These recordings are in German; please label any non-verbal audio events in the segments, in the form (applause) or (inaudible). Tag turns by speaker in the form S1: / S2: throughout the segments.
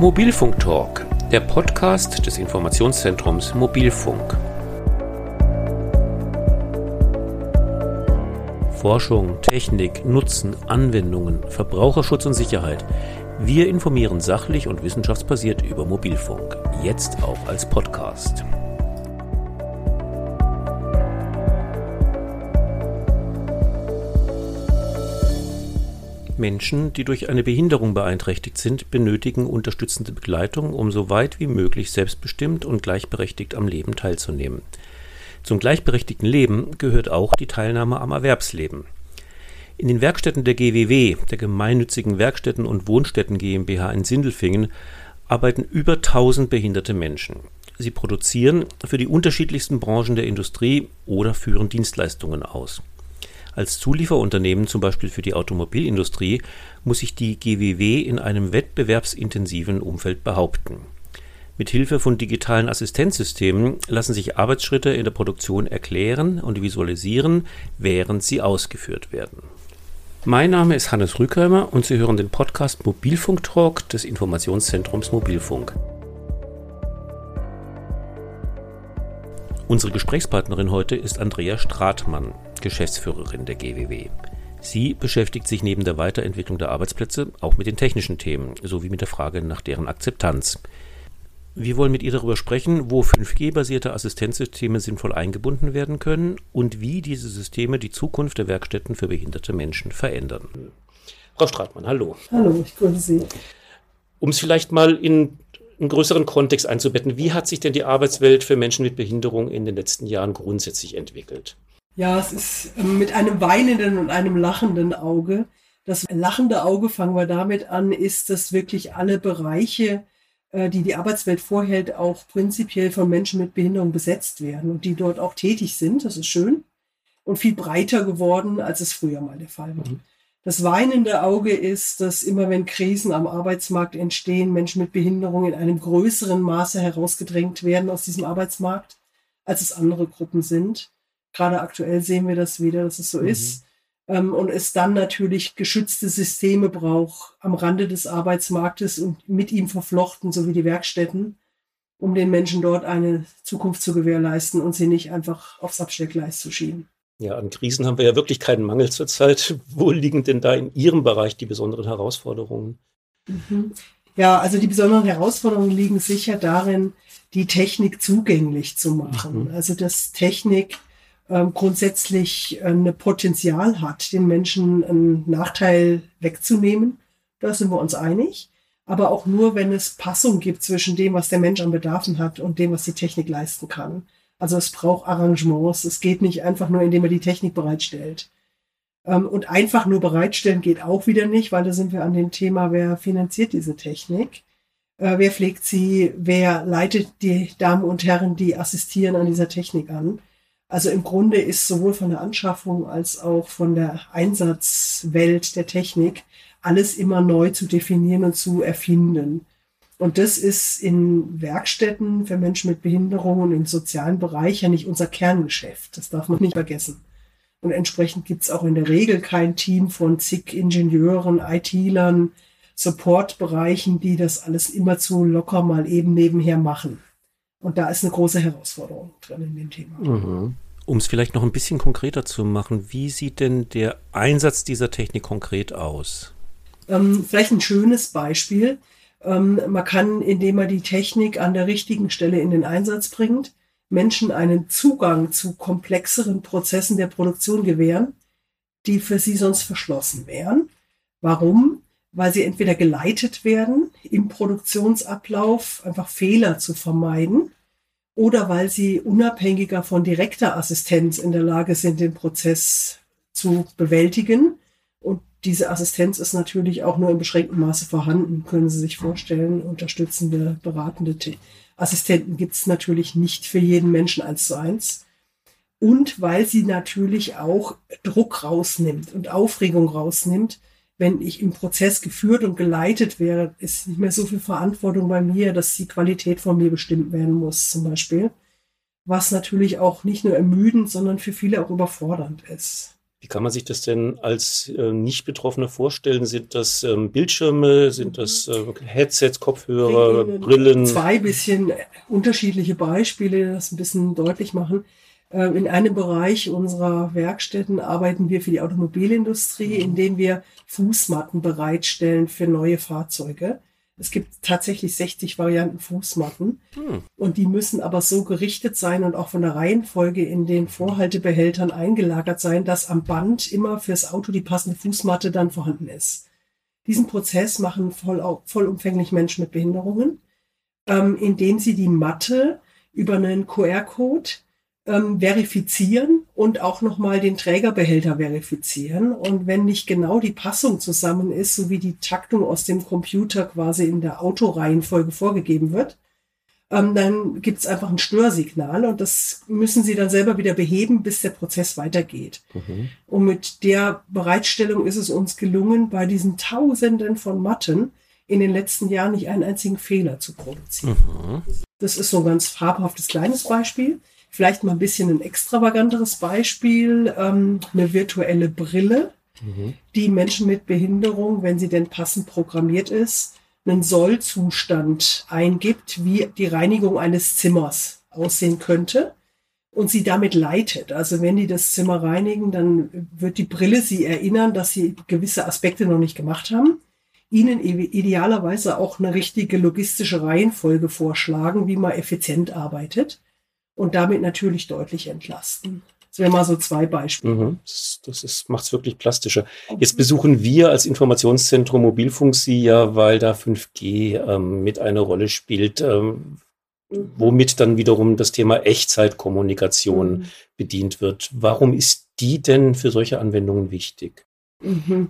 S1: Mobilfunk Talk, der Podcast des Informationszentrums Mobilfunk. Forschung, Technik, Nutzen, Anwendungen, Verbraucherschutz und Sicherheit. Wir informieren sachlich und wissenschaftsbasiert über Mobilfunk. Jetzt auch als Podcast. Menschen, die durch eine Behinderung beeinträchtigt sind, benötigen unterstützende Begleitung, um so weit wie möglich selbstbestimmt und gleichberechtigt am Leben teilzunehmen. Zum gleichberechtigten Leben gehört auch die Teilnahme am Erwerbsleben. In den Werkstätten der GWW, der gemeinnützigen Werkstätten und Wohnstätten GmbH in Sindelfingen, arbeiten über 1000 behinderte Menschen. Sie produzieren für die unterschiedlichsten Branchen der Industrie oder führen Dienstleistungen aus. Als Zulieferunternehmen, zum Beispiel für die Automobilindustrie, muss sich die GWW in einem wettbewerbsintensiven Umfeld behaupten. Mit Hilfe von digitalen Assistenzsystemen lassen sich Arbeitsschritte in der Produktion erklären und visualisieren, während sie ausgeführt werden. Mein Name ist Hannes Rückheimer und Sie hören den Podcast Mobilfunk Talk des Informationszentrums Mobilfunk. Unsere Gesprächspartnerin heute ist Andrea Stratmann. Geschäftsführerin der GWW. Sie beschäftigt sich neben der Weiterentwicklung der Arbeitsplätze auch mit den technischen Themen sowie mit der Frage nach deren Akzeptanz. Wir wollen mit ihr darüber sprechen, wo 5G-basierte Assistenzsysteme sinnvoll eingebunden werden können und wie diese Systeme die Zukunft der Werkstätten für behinderte Menschen verändern. Frau Stratmann, hallo.
S2: Hallo, ich grüße Sie.
S1: Um es vielleicht mal in einen größeren Kontext einzubetten, wie hat sich denn die Arbeitswelt für Menschen mit Behinderung in den letzten Jahren grundsätzlich entwickelt?
S2: Ja, es ist ähm, mit einem weinenden und einem lachenden Auge. Das lachende Auge, fangen wir damit an, ist, dass wirklich alle Bereiche, äh, die die Arbeitswelt vorhält, auch prinzipiell von Menschen mit Behinderung besetzt werden und die dort auch tätig sind. Das ist schön und viel breiter geworden, als es früher mal der Fall war. Mhm. Das weinende Auge ist, dass immer wenn Krisen am Arbeitsmarkt entstehen, Menschen mit Behinderung in einem größeren Maße herausgedrängt werden aus diesem Arbeitsmarkt, als es andere Gruppen sind. Gerade aktuell sehen wir das wieder, dass es so mhm. ist. Ähm, und es dann natürlich geschützte Systeme braucht am Rande des Arbeitsmarktes und mit ihm verflochten, so wie die Werkstätten, um den Menschen dort eine Zukunft zu gewährleisten und sie nicht einfach aufs Absteckgleis zu schieben.
S1: Ja, an Krisen haben wir ja wirklich keinen Mangel zurzeit. (laughs) Wo liegen denn da in Ihrem Bereich die besonderen Herausforderungen?
S2: Mhm. Ja, also die besonderen Herausforderungen liegen sicher darin, die Technik zugänglich zu machen. Mhm. Also dass Technik grundsätzlich ein äh, Potenzial hat, den Menschen einen Nachteil wegzunehmen. Da sind wir uns einig. Aber auch nur, wenn es Passung gibt zwischen dem, was der Mensch an Bedarfen hat und dem, was die Technik leisten kann. Also es braucht Arrangements. Es geht nicht einfach nur, indem man die Technik bereitstellt. Ähm, und einfach nur bereitstellen geht auch wieder nicht, weil da sind wir an dem Thema, wer finanziert diese Technik? Äh, wer pflegt sie? Wer leitet die Damen und Herren, die assistieren an dieser Technik an? Also im Grunde ist sowohl von der Anschaffung als auch von der Einsatzwelt der Technik alles immer neu zu definieren und zu erfinden. Und das ist in Werkstätten für Menschen mit Behinderungen im sozialen Bereich ja nicht unser Kerngeschäft. Das darf man nicht vergessen. Und entsprechend gibt es auch in der Regel kein Team von zig Ingenieuren, IT-Lern, Supportbereichen, die das alles immer zu locker mal eben nebenher machen. Und da ist eine große Herausforderung drin in dem Thema.
S1: Mhm. Um es vielleicht noch ein bisschen konkreter zu machen, wie sieht denn der Einsatz dieser Technik konkret aus?
S2: Ähm, vielleicht ein schönes Beispiel. Ähm, man kann, indem man die Technik an der richtigen Stelle in den Einsatz bringt, Menschen einen Zugang zu komplexeren Prozessen der Produktion gewähren, die für sie sonst verschlossen wären. Warum? Weil sie entweder geleitet werden, im Produktionsablauf einfach Fehler zu vermeiden, oder weil sie unabhängiger von direkter Assistenz in der Lage sind, den Prozess zu bewältigen. Und diese Assistenz ist natürlich auch nur in beschränktem Maße vorhanden, können Sie sich vorstellen. Unterstützende, beratende Assistenten gibt es natürlich nicht für jeden Menschen eins zu eins. Und weil sie natürlich auch Druck rausnimmt und Aufregung rausnimmt, wenn ich im Prozess geführt und geleitet wäre, ist nicht mehr so viel Verantwortung bei mir, dass die Qualität von mir bestimmt werden muss, zum Beispiel. Was natürlich auch nicht nur ermüdend, sondern für viele auch überfordernd ist.
S1: Wie kann man sich das denn als äh, Nicht-Betroffener vorstellen? Sind das ähm, Bildschirme, sind das äh, Headsets, Kopfhörer, Brillen?
S2: Zwei bisschen unterschiedliche Beispiele, die das ein bisschen deutlich machen. Äh, in einem Bereich unserer Werkstätten arbeiten wir für die Automobilindustrie, mhm. indem wir Fußmatten bereitstellen für neue Fahrzeuge. Es gibt tatsächlich 60 Varianten Fußmatten hm. und die müssen aber so gerichtet sein und auch von der Reihenfolge in den Vorhaltebehältern eingelagert sein, dass am Band immer fürs Auto die passende Fußmatte dann vorhanden ist. Diesen Prozess machen voll, vollumfänglich Menschen mit Behinderungen, ähm, indem sie die Matte über einen QR-Code ähm, verifizieren und auch nochmal den Trägerbehälter verifizieren. Und wenn nicht genau die Passung zusammen ist, so wie die Taktung aus dem Computer quasi in der Autoreihenfolge vorgegeben wird, ähm, dann gibt es einfach ein Störsignal und das müssen Sie dann selber wieder beheben, bis der Prozess weitergeht. Mhm. Und mit der Bereitstellung ist es uns gelungen, bei diesen Tausenden von Matten in den letzten Jahren nicht einen einzigen Fehler zu produzieren. Mhm. Das ist so ein ganz farbhaftes kleines Beispiel. Vielleicht mal ein bisschen ein extravaganteres Beispiel, ähm, eine virtuelle Brille, mhm. die Menschen mit Behinderung, wenn sie denn passend programmiert ist, einen Sollzustand eingibt, wie die Reinigung eines Zimmers aussehen könnte und sie damit leitet. Also wenn die das Zimmer reinigen, dann wird die Brille sie erinnern, dass sie gewisse Aspekte noch nicht gemacht haben. Ihnen idealerweise auch eine richtige logistische Reihenfolge vorschlagen, wie man effizient arbeitet und damit natürlich deutlich entlasten. Das wären mal so zwei Beispiele.
S1: Mhm. Das macht es wirklich plastischer. Jetzt besuchen wir als Informationszentrum Mobilfunk Sie ja, weil da 5G ähm, mit eine Rolle spielt, ähm, mhm. womit dann wiederum das Thema Echtzeitkommunikation mhm. bedient wird. Warum ist die denn für solche Anwendungen wichtig?
S2: Mhm.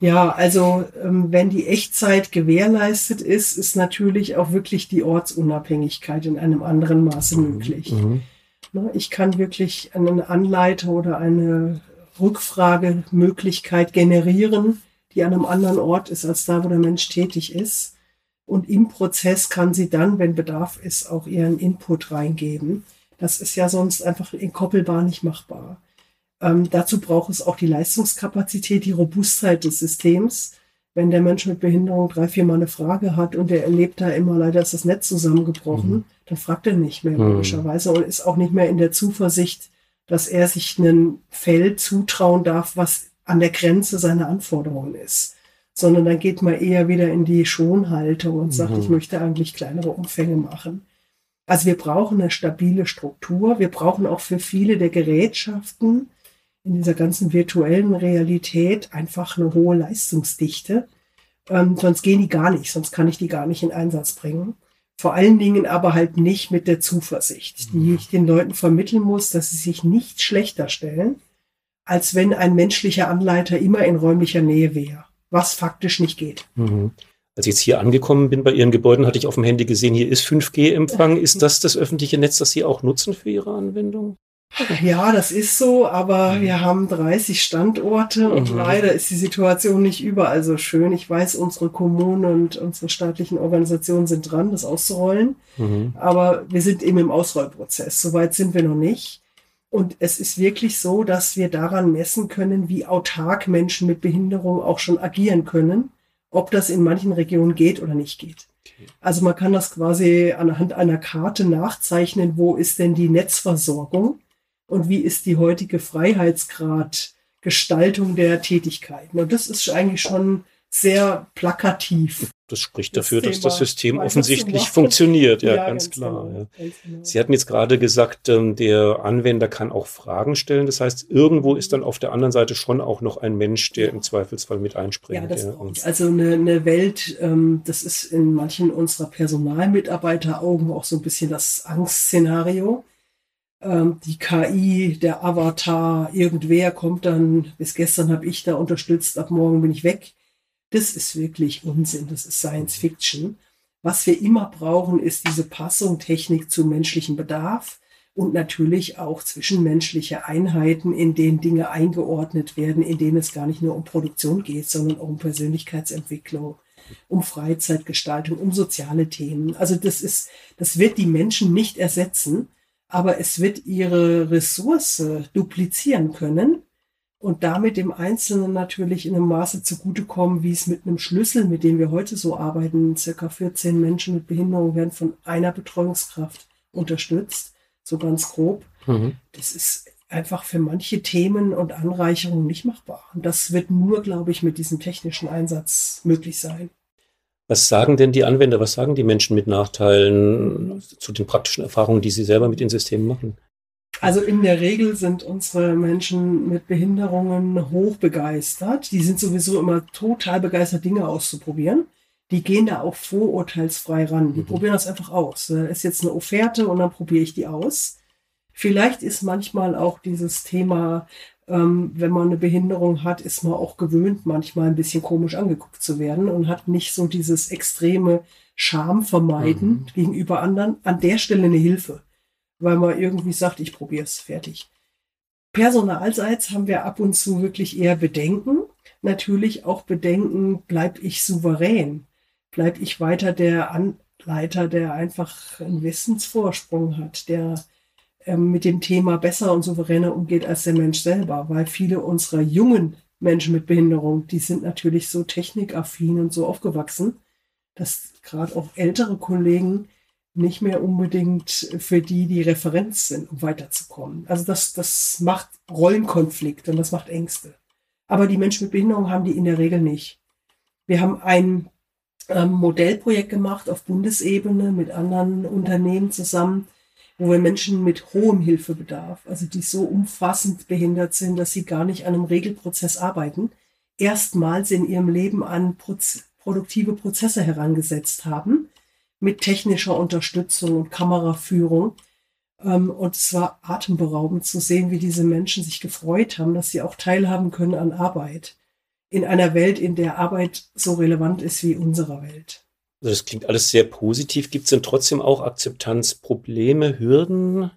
S2: Ja, also ähm, wenn die Echtzeit gewährleistet ist, ist natürlich auch wirklich die Ortsunabhängigkeit in einem anderen Maße mhm. möglich. Mhm. Ne, ich kann wirklich eine Anleiter oder eine Rückfragemöglichkeit generieren, die an einem anderen Ort ist, als da, wo der Mensch tätig ist. Und im Prozess kann sie dann, wenn Bedarf ist, auch ihren Input reingeben. Das ist ja sonst einfach in Koppelbar nicht machbar. Ähm, dazu braucht es auch die Leistungskapazität, die Robustheit des Systems. Wenn der Mensch mit Behinderung drei, vier Mal eine Frage hat und er erlebt da immer leider ist das Netz zusammengebrochen, mhm. dann fragt er nicht mehr, mhm. logischerweise, und ist auch nicht mehr in der Zuversicht, dass er sich einen Feld zutrauen darf, was an der Grenze seiner Anforderungen ist. Sondern dann geht man eher wieder in die Schonhaltung und sagt, mhm. ich möchte eigentlich kleinere Umfänge machen. Also wir brauchen eine stabile Struktur. Wir brauchen auch für viele der Gerätschaften in dieser ganzen virtuellen Realität einfach eine hohe Leistungsdichte. Ähm, sonst gehen die gar nicht, sonst kann ich die gar nicht in Einsatz bringen. Vor allen Dingen aber halt nicht mit der Zuversicht, die mhm. ich den Leuten vermitteln muss, dass sie sich nicht schlechter stellen, als wenn ein menschlicher Anleiter immer in räumlicher Nähe wäre, was faktisch nicht geht.
S1: Mhm. Als ich jetzt hier angekommen bin bei Ihren Gebäuden, hatte ich auf dem Handy gesehen, hier ist 5G-Empfang. Ist das das öffentliche Netz, das Sie auch nutzen für Ihre Anwendung?
S2: Ja, das ist so, aber mhm. wir haben 30 Standorte und mhm. leider ist die Situation nicht überall so schön. Ich weiß, unsere Kommunen und unsere staatlichen Organisationen sind dran, das auszurollen, mhm. aber wir sind eben im Ausrollprozess. Soweit sind wir noch nicht. Und es ist wirklich so, dass wir daran messen können, wie autark Menschen mit Behinderung auch schon agieren können, ob das in manchen Regionen geht oder nicht geht. Also man kann das quasi anhand einer Karte nachzeichnen, wo ist denn die Netzversorgung und wie ist die heutige Freiheitsgrad Gestaltung der Tätigkeiten. Und das ist eigentlich schon sehr plakativ.
S1: Das spricht dafür, das dass das System offensichtlich funktioniert. Ja, ja ganz, ganz, klar. Genau, ja. Genau. Sie hatten jetzt gerade gesagt, ähm, der Anwender kann auch Fragen stellen. Das heißt, irgendwo ist dann auf der anderen Seite schon auch noch ein Mensch, der im Zweifelsfall mit einspringt. Ja,
S2: das. Also eine, eine Welt, ähm, das ist in manchen unserer Personalmitarbeiter Augen auch so ein bisschen das Angstszenario die KI, der Avatar, irgendwer kommt dann, bis gestern habe ich da unterstützt, ab morgen bin ich weg. Das ist wirklich Unsinn, das ist Science Fiction. Was wir immer brauchen, ist diese Passung Technik zu menschlichem Bedarf und natürlich auch zwischenmenschliche Einheiten, in denen Dinge eingeordnet werden, in denen es gar nicht nur um Produktion geht, sondern auch um Persönlichkeitsentwicklung, um Freizeitgestaltung, um soziale Themen. Also das ist, das wird die Menschen nicht ersetzen, aber es wird ihre Ressource duplizieren können, und damit dem Einzelnen natürlich in einem Maße zugutekommen, wie es mit einem Schlüssel, mit dem wir heute so arbeiten, circa 14 Menschen mit Behinderung werden von einer Betreuungskraft unterstützt, so ganz grob. Mhm. Das ist einfach für manche Themen und Anreicherungen nicht machbar. Und das wird nur, glaube ich, mit diesem technischen Einsatz möglich sein.
S1: Was sagen denn die Anwender, was sagen die Menschen mit Nachteilen zu den praktischen Erfahrungen, die sie selber mit den Systemen machen?
S2: Also in der Regel sind unsere Menschen mit Behinderungen hoch begeistert. Die sind sowieso immer total begeistert, Dinge auszuprobieren. Die gehen da auch vorurteilsfrei ran. Die mhm. probieren das einfach aus. Da ist jetzt eine Offerte und dann probiere ich die aus. Vielleicht ist manchmal auch dieses Thema, ähm, wenn man eine Behinderung hat, ist man auch gewöhnt, manchmal ein bisschen komisch angeguckt zu werden und hat nicht so dieses extreme Scham vermeiden mhm. gegenüber anderen. An der Stelle eine Hilfe weil man irgendwie sagt, ich probiere es, fertig. Personalseits haben wir ab und zu wirklich eher Bedenken. Natürlich auch Bedenken, bleib ich souverän? Bleib ich weiter der Anleiter, der einfach einen Wissensvorsprung hat, der mit dem Thema besser und souveräner umgeht als der Mensch selber? Weil viele unserer jungen Menschen mit Behinderung, die sind natürlich so technikaffin und so aufgewachsen, dass gerade auch ältere Kollegen nicht mehr unbedingt für die die Referenz sind, um weiterzukommen. Also das, das macht Rollenkonflikt und das macht Ängste. Aber die Menschen mit Behinderung haben die in der Regel nicht. Wir haben ein ähm, Modellprojekt gemacht auf Bundesebene mit anderen Unternehmen zusammen, wo wir Menschen mit hohem Hilfebedarf, also die so umfassend behindert sind, dass sie gar nicht an einem Regelprozess arbeiten, erstmals in ihrem Leben an Proz produktive Prozesse herangesetzt haben mit technischer Unterstützung und Kameraführung. Ähm, und es war atemberaubend zu sehen, wie diese Menschen sich gefreut haben, dass sie auch teilhaben können an Arbeit. In einer Welt, in der Arbeit so relevant ist wie unsere Welt.
S1: Also das klingt alles sehr positiv. Gibt es denn trotzdem auch Akzeptanzprobleme, Hürden?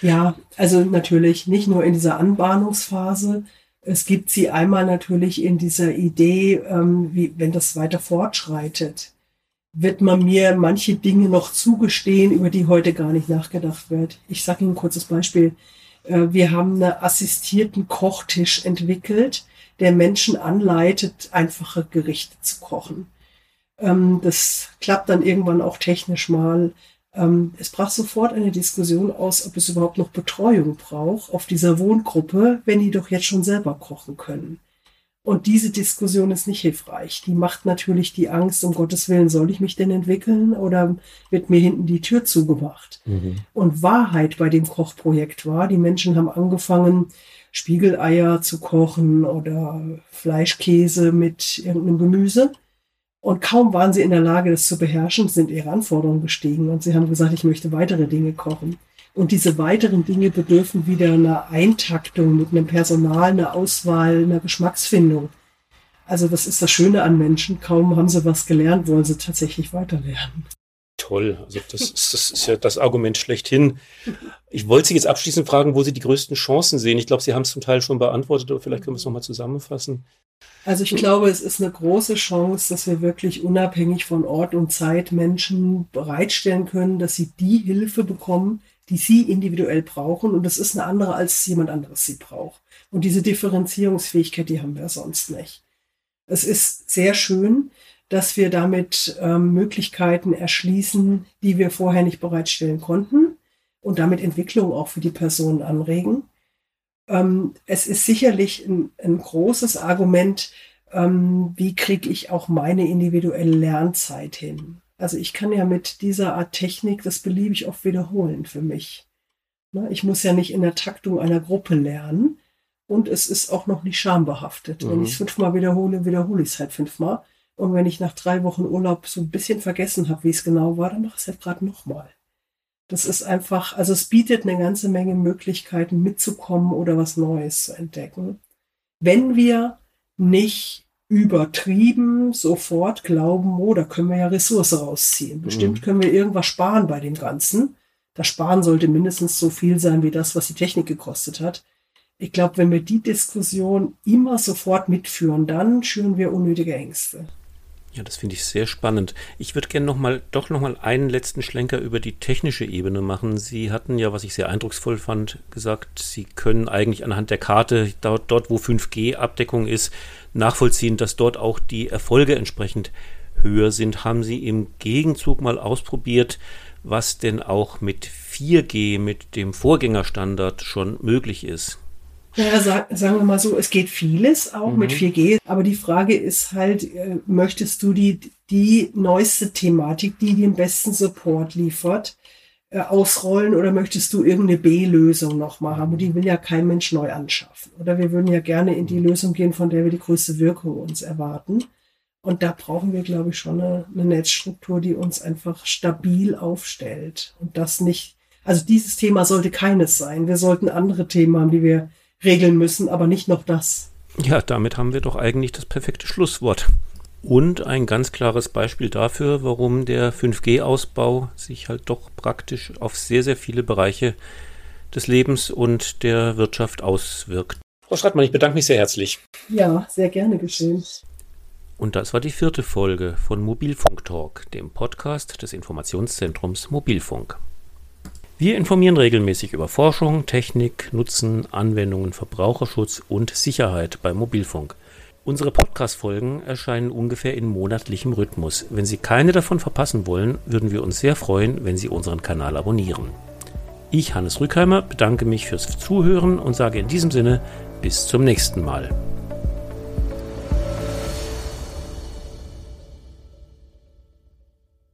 S2: Ja, also natürlich nicht nur in dieser Anbahnungsphase. Es gibt sie einmal natürlich in dieser Idee, ähm, wie wenn das weiter fortschreitet wird man mir manche Dinge noch zugestehen, über die heute gar nicht nachgedacht wird. Ich sage Ihnen ein kurzes Beispiel. Äh, wir haben einen assistierten Kochtisch entwickelt, der Menschen anleitet, einfache Gerichte zu kochen. Ähm, das klappt dann irgendwann auch technisch mal. Ähm, es brach sofort eine Diskussion aus, ob es überhaupt noch Betreuung braucht auf dieser Wohngruppe, wenn die doch jetzt schon selber kochen können. Und diese Diskussion ist nicht hilfreich. Die macht natürlich die Angst, um Gottes Willen, soll ich mich denn entwickeln oder wird mir hinten die Tür zugemacht? Mhm. Und Wahrheit bei dem Kochprojekt war, die Menschen haben angefangen, Spiegeleier zu kochen oder Fleischkäse mit irgendeinem Gemüse. Und kaum waren sie in der Lage, das zu beherrschen, sind ihre Anforderungen gestiegen und sie haben gesagt, ich möchte weitere Dinge kochen. Und diese weiteren Dinge bedürfen wieder einer Eintaktung mit einem Personal, einer Auswahl, einer Geschmacksfindung. Also das ist das Schöne an Menschen. Kaum haben sie was gelernt, wollen sie tatsächlich weiterlernen.
S1: Toll, also das ist, das ist ja das Argument schlechthin. Ich wollte Sie jetzt abschließend fragen, wo Sie die größten Chancen sehen. Ich glaube, Sie haben es zum Teil schon beantwortet, aber vielleicht können wir es nochmal zusammenfassen.
S2: Also ich glaube, es ist eine große Chance, dass wir wirklich unabhängig von Ort und Zeit Menschen bereitstellen können, dass sie die Hilfe bekommen, die sie individuell brauchen. Und das ist eine andere, als jemand anderes sie braucht. Und diese Differenzierungsfähigkeit, die haben wir sonst nicht. Es ist sehr schön, dass wir damit ähm, Möglichkeiten erschließen, die wir vorher nicht bereitstellen konnten und damit Entwicklung auch für die Personen anregen. Ähm, es ist sicherlich ein, ein großes Argument, ähm, wie kriege ich auch meine individuelle Lernzeit hin. Also ich kann ja mit dieser Art Technik das beliebig oft wiederholen für mich. Ne, ich muss ja nicht in der Taktung einer Gruppe lernen und es ist auch noch nicht schambehaftet. Mhm. Wenn ich es fünfmal wiederhole, wiederhole ich es halt fünfmal. Und wenn ich nach drei Wochen Urlaub so ein bisschen vergessen habe, wie es genau war, dann mache ich es halt gerade nochmal. Das ist einfach, also es bietet eine ganze Menge Möglichkeiten mitzukommen oder was Neues zu entdecken. Wenn wir nicht übertrieben sofort glauben, oh, da können wir ja Ressource rausziehen. Bestimmt mhm. können wir irgendwas sparen bei dem Ganzen. Das Sparen sollte mindestens so viel sein wie das, was die Technik gekostet hat. Ich glaube, wenn wir die Diskussion immer sofort mitführen, dann schüren wir unnötige Ängste.
S1: Ja, das finde ich sehr spannend. Ich würde gerne noch mal, doch noch mal einen letzten Schlenker über die technische Ebene machen. Sie hatten ja, was ich sehr eindrucksvoll fand, gesagt, Sie können eigentlich anhand der Karte dort, dort wo 5G-Abdeckung ist, nachvollziehen, dass dort auch die Erfolge entsprechend höher sind. Haben Sie im Gegenzug mal ausprobiert, was denn auch mit 4G, mit dem Vorgängerstandard schon möglich ist?
S2: Naja, sag, sagen wir mal so, es geht vieles auch mhm. mit 4G, aber die Frage ist halt, äh, möchtest du die, die neueste Thematik, die den besten Support liefert, äh, ausrollen oder möchtest du irgendeine B-Lösung noch haben? Und die will ja kein Mensch neu anschaffen. Oder wir würden ja gerne in die Lösung gehen, von der wir die größte Wirkung uns erwarten. Und da brauchen wir, glaube ich, schon eine, eine Netzstruktur, die uns einfach stabil aufstellt. Und das nicht, also dieses Thema sollte keines sein. Wir sollten andere Themen haben, die wir regeln müssen, aber nicht noch das.
S1: Ja, damit haben wir doch eigentlich das perfekte Schlusswort. Und ein ganz klares Beispiel dafür, warum der 5G-Ausbau sich halt doch praktisch auf sehr, sehr viele Bereiche des Lebens und der Wirtschaft auswirkt. Frau Schreitmann, ich bedanke mich sehr herzlich.
S2: Ja, sehr gerne geschehen.
S1: Und das war die vierte Folge von Mobilfunk Talk, dem Podcast des Informationszentrums Mobilfunk. Wir informieren regelmäßig über Forschung, Technik, Nutzen, Anwendungen, Verbraucherschutz und Sicherheit beim Mobilfunk. Unsere Podcast-Folgen erscheinen ungefähr in monatlichem Rhythmus. Wenn Sie keine davon verpassen wollen, würden wir uns sehr freuen, wenn Sie unseren Kanal abonnieren. Ich, Hannes Rückheimer, bedanke mich fürs Zuhören und sage in diesem Sinne bis zum nächsten Mal.